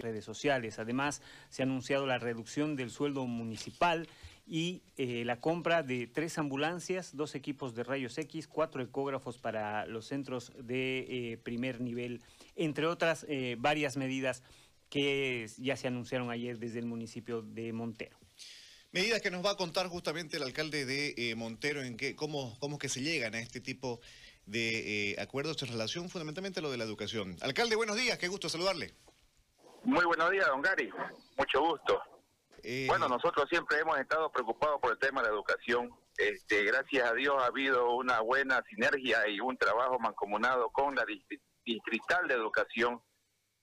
redes sociales. Además, se ha anunciado la reducción del sueldo municipal y eh, la compra de tres ambulancias, dos equipos de rayos X, cuatro ecógrafos para los centros de eh, primer nivel, entre otras eh, varias medidas que ya se anunciaron ayer desde el municipio de Montero. Medidas que nos va a contar justamente el alcalde de Montero en qué, cómo, cómo que se llegan a este tipo de acuerdos en relación fundamentalmente a lo de la educación. Alcalde, buenos días, qué gusto saludarle. Muy buenos días, don Gary, mucho gusto. Eh, Bueno, nosotros siempre hemos estado preocupados por el tema de la educación. Este, gracias a Dios ha habido una buena sinergia y un trabajo mancomunado con la distri- distrital de educación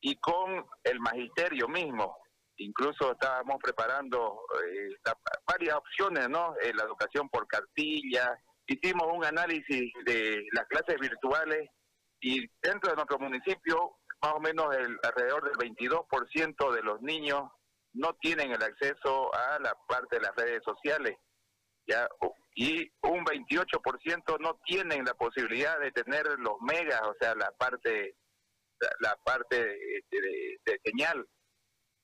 y con el magisterio mismo. Incluso estábamos preparando eh, la- varias opciones, ¿no? Eh, la educación por cartilla. Hicimos un análisis de las clases virtuales y dentro de nuestro municipio, más o menos el alrededor del 22% de los niños no tienen el acceso a la parte de las redes sociales ya y un 28% no tienen la posibilidad de tener los megas o sea la parte la, parte de, de- de señal.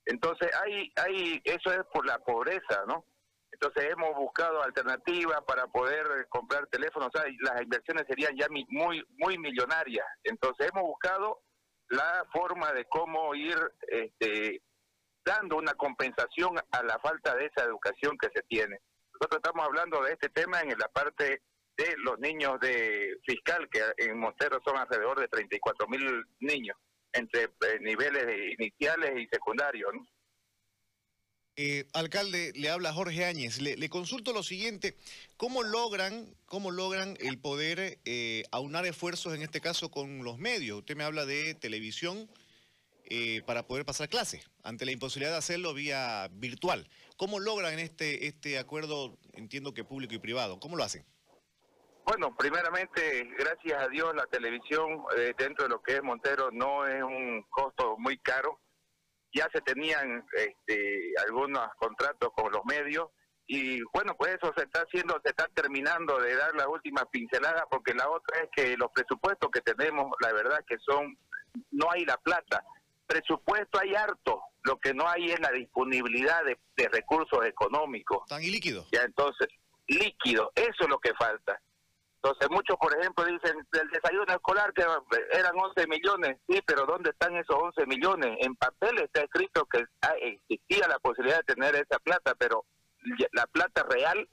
Entonces hay hay eso es por la pobreza no entonces hemos buscado alternativas para poder comprar teléfonos o sea las inversiones serían ya muy muy millonarias. Entonces hemos buscado la forma de cómo ir este dando una compensación a la falta de esa educación que se tiene. Nosotros estamos hablando de este tema en la parte de los niños de fiscal, que en Montero son alrededor de 34 mil niños, entre eh, niveles iniciales y secundarios. ¿no? Eh, alcalde, le habla Jorge Áñez. Le, consulto lo siguiente: ¿cómo logran, cómo logran el poder eh, aunar esfuerzos en este caso con los medios? Usted me habla de televisión eh, para poder pasar clases ante la imposibilidad de hacerlo vía virtual. ¿Cómo logran este este acuerdo? Entiendo que público y privado. ¿Cómo lo hacen? Bueno, primeramente, gracias a Dios, la televisión eh, dentro de lo que es Montero no es un costo muy caro. Ya se tenían este, algunos contratos con los medios y bueno, pues eso se está haciendo, se está terminando de dar las últimas pinceladas porque la otra es que los presupuestos que tenemos, la verdad que son, no hay la plata. Presupuesto hay harto, lo que no hay es la disponibilidad de, de recursos económicos. Tan ilíquido. Ya entonces, líquido, eso es lo que falta. Entonces, muchos, por ejemplo, dicen del desayuno escolar que eran 11 millones. Sí, pero ¿dónde están esos 11 millones? En papel está escrito que existía la posibilidad de tener esa plata, pero la plata real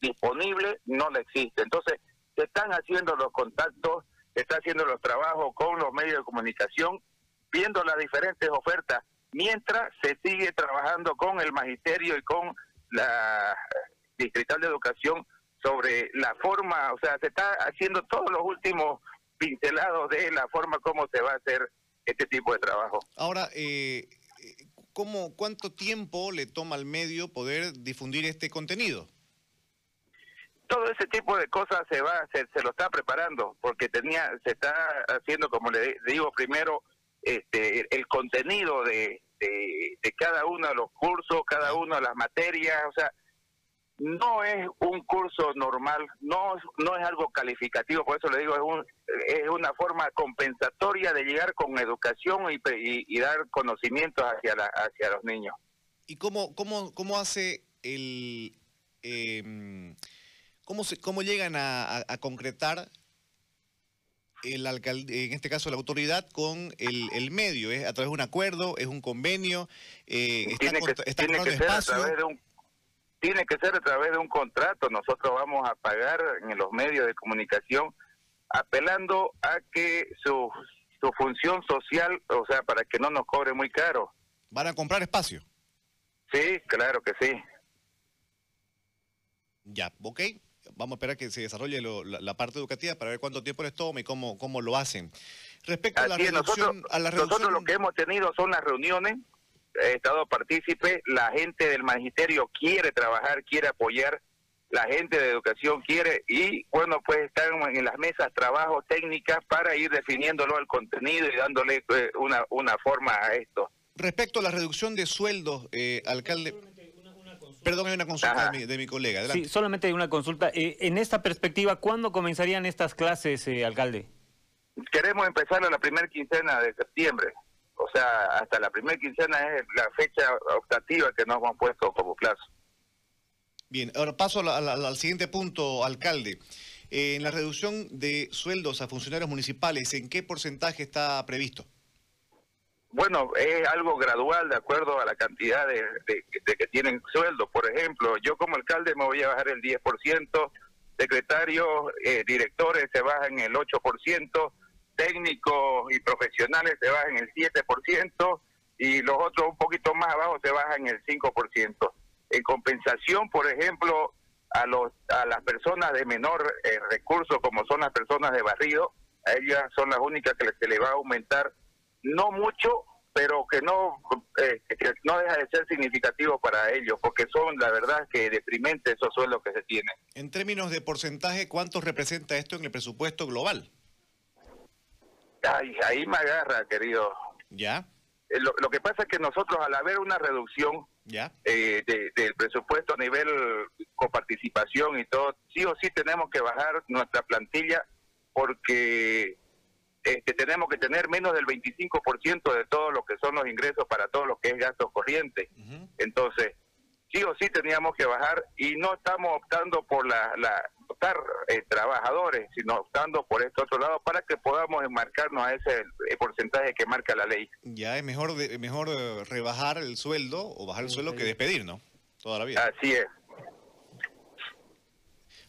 disponible no la existe. Entonces, se están haciendo los contactos, se están haciendo los trabajos con los medios de comunicación, viendo las diferentes ofertas, mientras se sigue trabajando con el magisterio y con la distrital de educación sobre la forma, o sea, se está haciendo todos los últimos pincelados de la forma como se va a hacer este tipo de trabajo. Ahora, eh, eh, ¿cómo, ¿cuánto tiempo le toma al medio poder difundir este contenido? todo ese tipo de cosas se va se, se lo está preparando porque tenía se está haciendo como le digo primero este el contenido de, de, de cada uno de los cursos cada una de las materias o sea no es un curso normal no es- no es algo calificativo por eso le digo es un es una forma compensatoria de llegar con educación y, y, y dar conocimientos hacia la, hacia los niños ¿Y cómo, cómo, cómo hace el... eh, cómo, se, ¿Cómo llegan a, a- a concretar el alcalde, en este caso la autoridad, con el, el medio? ¿Es a través de un acuerdo? ¿Es un convenio? Eh, ¿Está, tiene que, está tiene que ser a través de un tiene que ser a través de un contrato nosotros vamos a pagar en los medios de comunicación apelando a que su su función social o sea para que no nos cobre muy caro ¿Van a comprar espacio? sí claro que sí Ya, ok. Vamos a esperar que se desarrolle lo- la, la parte educativa para ver cuánto tiempo les toma y cómo, cómo lo hacen. Respecto a la reducción... nosotros, a la reducción nosotros lo que hemos tenido son las reuniones, estado partícipe, la gente del magisterio quiere trabajar, quiere apoyar, la gente de educación quiere y bueno, pues están en las mesas trabajo técnicas para ir definiéndolo el contenido y dándole eh, una, una forma a esto. Respecto a la reducción de sueldos, eh, alcalde... Perdón, hay una consulta de mi, de mi colega. Adelante. Sí, solamente hay una consulta. Eh, en esta perspectiva, ¿cuándo comenzarían estas clases, eh, alcalde? Queremos empezar a la primera quincena de septiembre, o sea, hasta la primera quincena es la fecha optativa que nos hemos puesto como plazo. Bien, ahora paso al siguiente punto, alcalde. Eh, en la reducción de sueldos a funcionarios municipales, ¿en qué porcentaje está previsto? Bueno, es algo gradual de acuerdo a la cantidad de, que tienen sueldo. Por ejemplo, yo como alcalde me voy a bajar el 10%, secretarios, eh, directores se bajan el 8%, técnicos y profesionales se bajan el 7% y los otros un poquito más abajo se bajan el 5%. En compensación, por ejemplo, a, los, a las personas de menor eh, recurso, como son las personas de barrido, a ellas son las únicas que se le va a aumentar, no mucho, pero que no eh, que no deja de ser significativo para ellos, porque son, la verdad, que deprimentes esos sueldos que se tienen. En términos de porcentaje, ¿cuánto representa esto en el presupuesto global? Ay, ahí me agarra, querido. ¿Ya? Eh, lo, que pasa es que nosotros al haber una reducción ¿Ya? Eh, del presupuesto a nivel coparticipación y todo, sí o sí tenemos que bajar nuestra plantilla porque este, tenemos que tener menos del 25% de todo lo que son los ingresos para todo lo que es gasto corriente. Entonces, sí o sí teníamos que bajar y no estamos optando por la, la eh, trabajadores, sino optando por este otro lado para que podamos enmarcarnos a ese eh, porcentaje que marca la ley. Ya es mejor mejor eh, rebajar el sueldo o bajar el sueldo que despedir, ¿no? Toda la vida. Así es.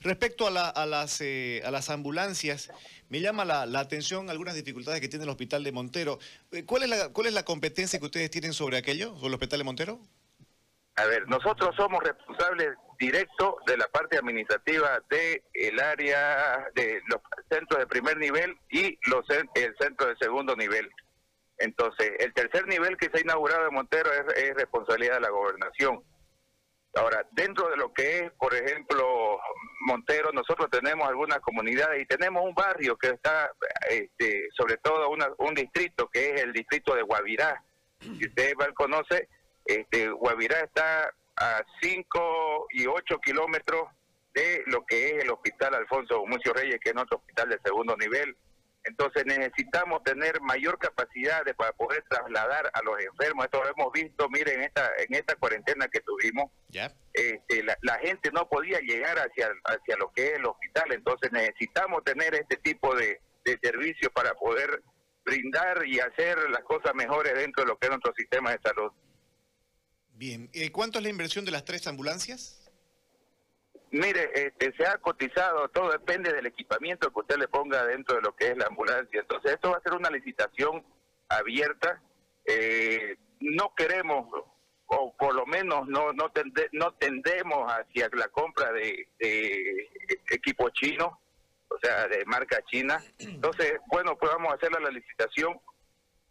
Respecto a, a, las, a las ambulancias, me llama la, la, atención algunas dificultades que tiene el hospital de Montero. ¿Cuál es, la, ¿Cuál es la competencia que ustedes tienen sobre aquello, sobre el hospital de Montero? A ver, nosotros somos responsables directos de la parte administrativa del el área de los centros de primer nivel y los el centro de segundo nivel. Entonces, el tercer nivel que se ha inaugurado en Montero es, responsabilidad de la gobernación. Ahora, dentro de lo que es, por ejemplo, Montero, nosotros tenemos algunas comunidades y tenemos un barrio que está, este, sobre todo un distrito que es el distrito de Guavirá. Si usted conoce, este, Guavirá está a 5 y 8 kilómetros de lo que es el hospital Alfonso Mucio Reyes, que es nuestro hospital de segundo nivel. Entonces necesitamos tener mayor capacidad de, para poder trasladar a los enfermos. Esto lo hemos visto, miren, en esta, en esta cuarentena que tuvimos, este, la, gente no podía llegar hacia, hacia lo que es el hospital. Entonces necesitamos tener este tipo de, de servicios para poder brindar y hacer las cosas mejores dentro de lo que es nuestro sistema de salud. Bien, eh, ¿cuánto es la inversión de las tres ambulancias? Mire, este, se ha cotizado, todo depende del equipamiento que usted le ponga dentro de lo que es la ambulancia. Entonces, esto va a ser una licitación abierta. Eh, no queremos, o por lo menos no no, no tendemos hacia la compra de, de equipo chino, o sea, de marca china. Entonces, bueno, pues vamos a hacer la licitación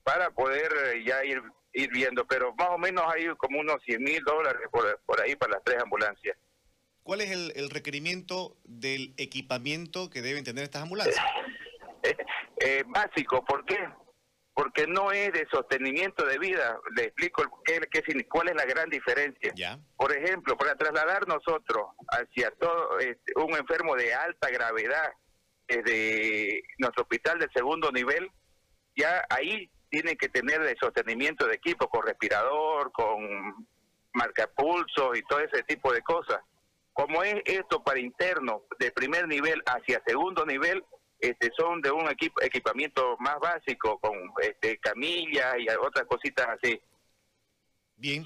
para poder eh, ya ir ir viendo, pero más o menos hay como unos 100 mil dólares por, ahí para las tres ambulancias. ¿Cuál es el, requerimiento del equipamiento que deben tener estas ambulancias? Eh, eh, básico, ¿por qué? Porque no es de sostenimiento de vida. Le explico qué, qué, cuál es la gran diferencia. ¿Ya? Por ejemplo, para trasladar nosotros hacia todo este, un enfermo de alta gravedad desde nuestro hospital de segundo nivel, ya ahí tienen que tener de sostenimiento de equipo con respirador, con marcapulso y todo ese tipo de cosas. Como es esto para interno de primer nivel hacia segundo nivel, este, son de un equipo, equipamiento más básico, con este, camillas y otras cositas así. Bien.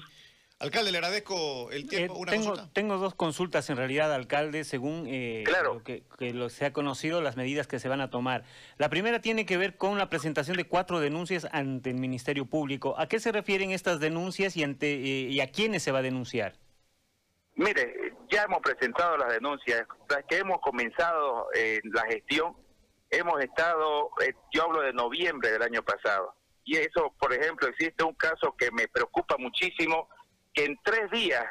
Alcalde, le agradezco el tiempo. Eh, tengo, tengo dos consultas en realidad, alcalde, según eh, lo que, lo, se ha conocido, las medidas que se van a tomar. La primera tiene que ver con la presentación de cuatro denuncias ante el Ministerio Público. ¿A qué se refieren estas denuncias y, ante, eh, y a quiénes se va a denunciar? Mire, ya hemos presentado las denuncias, que hemos comenzado la gestión, hemos estado, yo hablo de noviembre del año pasado, y eso, por ejemplo, existe un caso que me preocupa muchísimo, que en tres días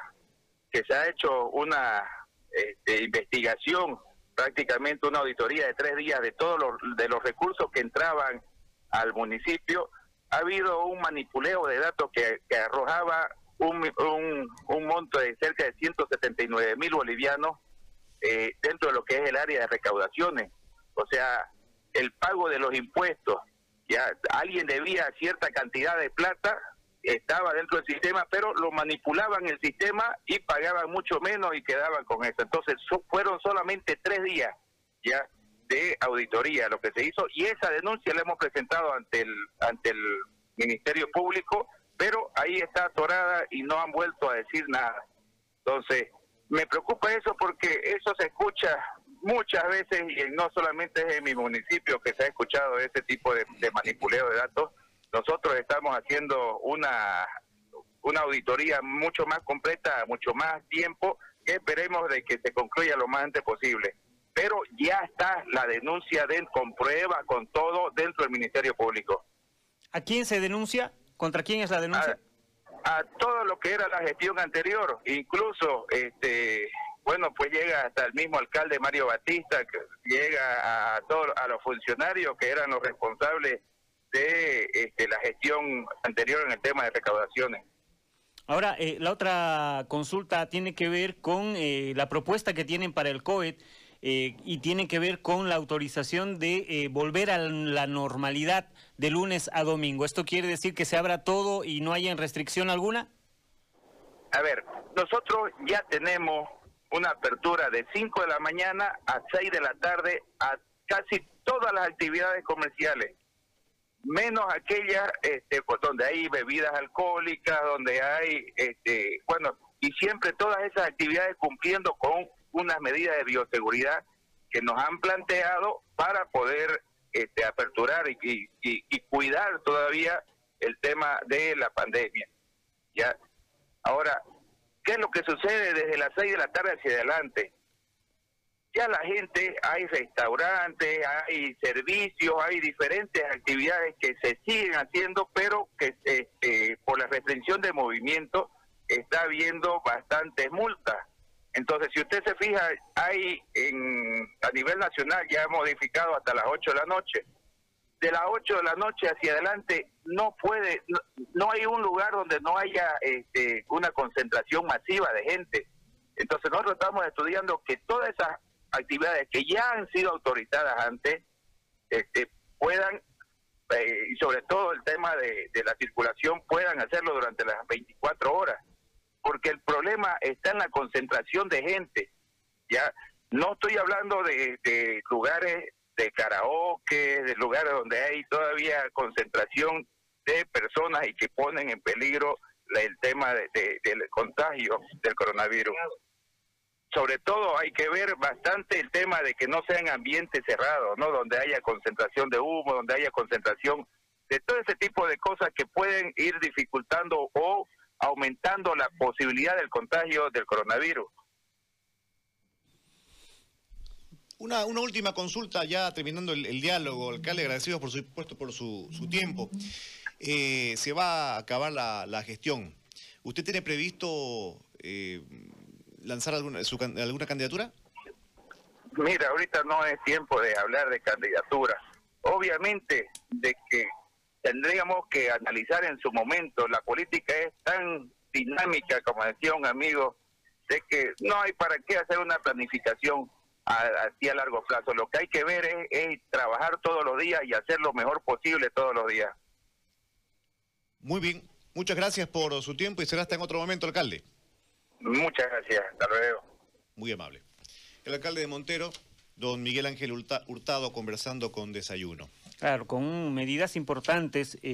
que se ha hecho una este, investigación, prácticamente una auditoría de tres días de todos los, de los recursos que entraban al municipio, ha habido un manipuleo de datos que, arrojaba un, un, monto de cerca de 179 mil bolivianos eh, dentro de lo que es el área de recaudaciones. O sea, el pago de los impuestos Ya alguien debía cierta cantidad de plata, estaba dentro del sistema, pero lo manipulaban el sistema y pagaban mucho menos y quedaban con eso. Entonces fueron solamente tres días ya de auditoría lo que se hizo y esa denuncia la hemos presentado ante el ante el Ministerio Público, pero ahí está atorada y no han vuelto a decir nada. Entonces, me preocupa eso porque eso se escucha muchas veces y no solamente es en mi municipio que se ha escuchado ese tipo de, manipuleo de datos. Nosotros estamos haciendo una una auditoría mucho más completa, mucho más tiempo, que esperemos de que se concluya lo más antes posible. Pero ya está la denuncia de, con prueba, con todo, dentro del Ministerio Público. ¿A quién se denuncia? ¿Contra quién es la denuncia? A, a todo lo que era la gestión anterior, incluso este bueno, pues llega hasta el mismo alcalde Mario Batista, que llega a todos a los funcionarios que eran los responsables de este, la gestión anterior en el tema de recaudaciones. Ahora, eh, la otra consulta tiene que ver con eh, la propuesta que tienen para el COET eh, y tiene que ver con la autorización de volver a la normalidad de lunes a domingo. ¿Esto quiere decir que se abra todo y no haya restricción alguna? A ver, nosotros ya tenemos una apertura de 5 de la mañana a 6 de la tarde a casi todas las actividades comerciales, menos aquellas este, pues, donde hay bebidas alcohólicas, donde hay, este, bueno, y siempre todas esas actividades cumpliendo con unas medidas de bioseguridad que nos han planteado para poder este, aperturar y, y cuidar todavía el tema de la pandemia. Ya, ahora ¿Qué es lo que sucede desde las 6 de la tarde hacia adelante? Ya la gente, hay restaurantes, hay servicios, hay diferentes actividades que se siguen haciendo, pero que este, por la restricción de movimiento está habiendo bastantes multas. Entonces, si usted se fija, hay en, a nivel nacional ya modificado hasta las 8 de la noche de las 8 de la noche hacia adelante no puede, no, hay un lugar donde no haya este, una concentración masiva de gente. Entonces nosotros estamos estudiando que todas esas actividades que ya han sido autorizadas antes este, puedan, eh, y sobre todo el tema de, la circulación, puedan hacerlo durante las 24 horas. Porque el problema está en la concentración de gente. Ya no estoy hablando de, de lugares de karaoke, de lugares donde hay todavía concentración de personas y que ponen en peligro el tema de, del contagio del coronavirus. Sobre todo hay que ver bastante el tema de que no sean ambientes cerrados, ¿no? Donde haya concentración de humo, donde haya concentración de todo ese tipo de cosas que pueden ir dificultando o aumentando la posibilidad del contagio del coronavirus. Una, una última consulta, ya terminando el, diálogo, alcalde, agradecidos por supuesto por su, tiempo. Eh, se va a acabar la, gestión. ¿Usted tiene previsto eh, lanzar alguna, alguna candidatura? Mira, ahorita no es tiempo de hablar de candidatura. Obviamente de que tendríamos que analizar en su momento. La política es tan dinámica, como decía un amigo, de que no hay para qué hacer una planificación así a largo plazo. Lo que hay que ver es, trabajar todos los días y hacer lo mejor posible todos los días. Muy bien, muchas gracias por su tiempo y será hasta en otro momento, alcalde. Muchas gracias, hasta luego. Muy amable. El alcalde de Montero, don Miguel Ángel Hurtado, conversando con Desayuno. Claro, con medidas importantes. Eh,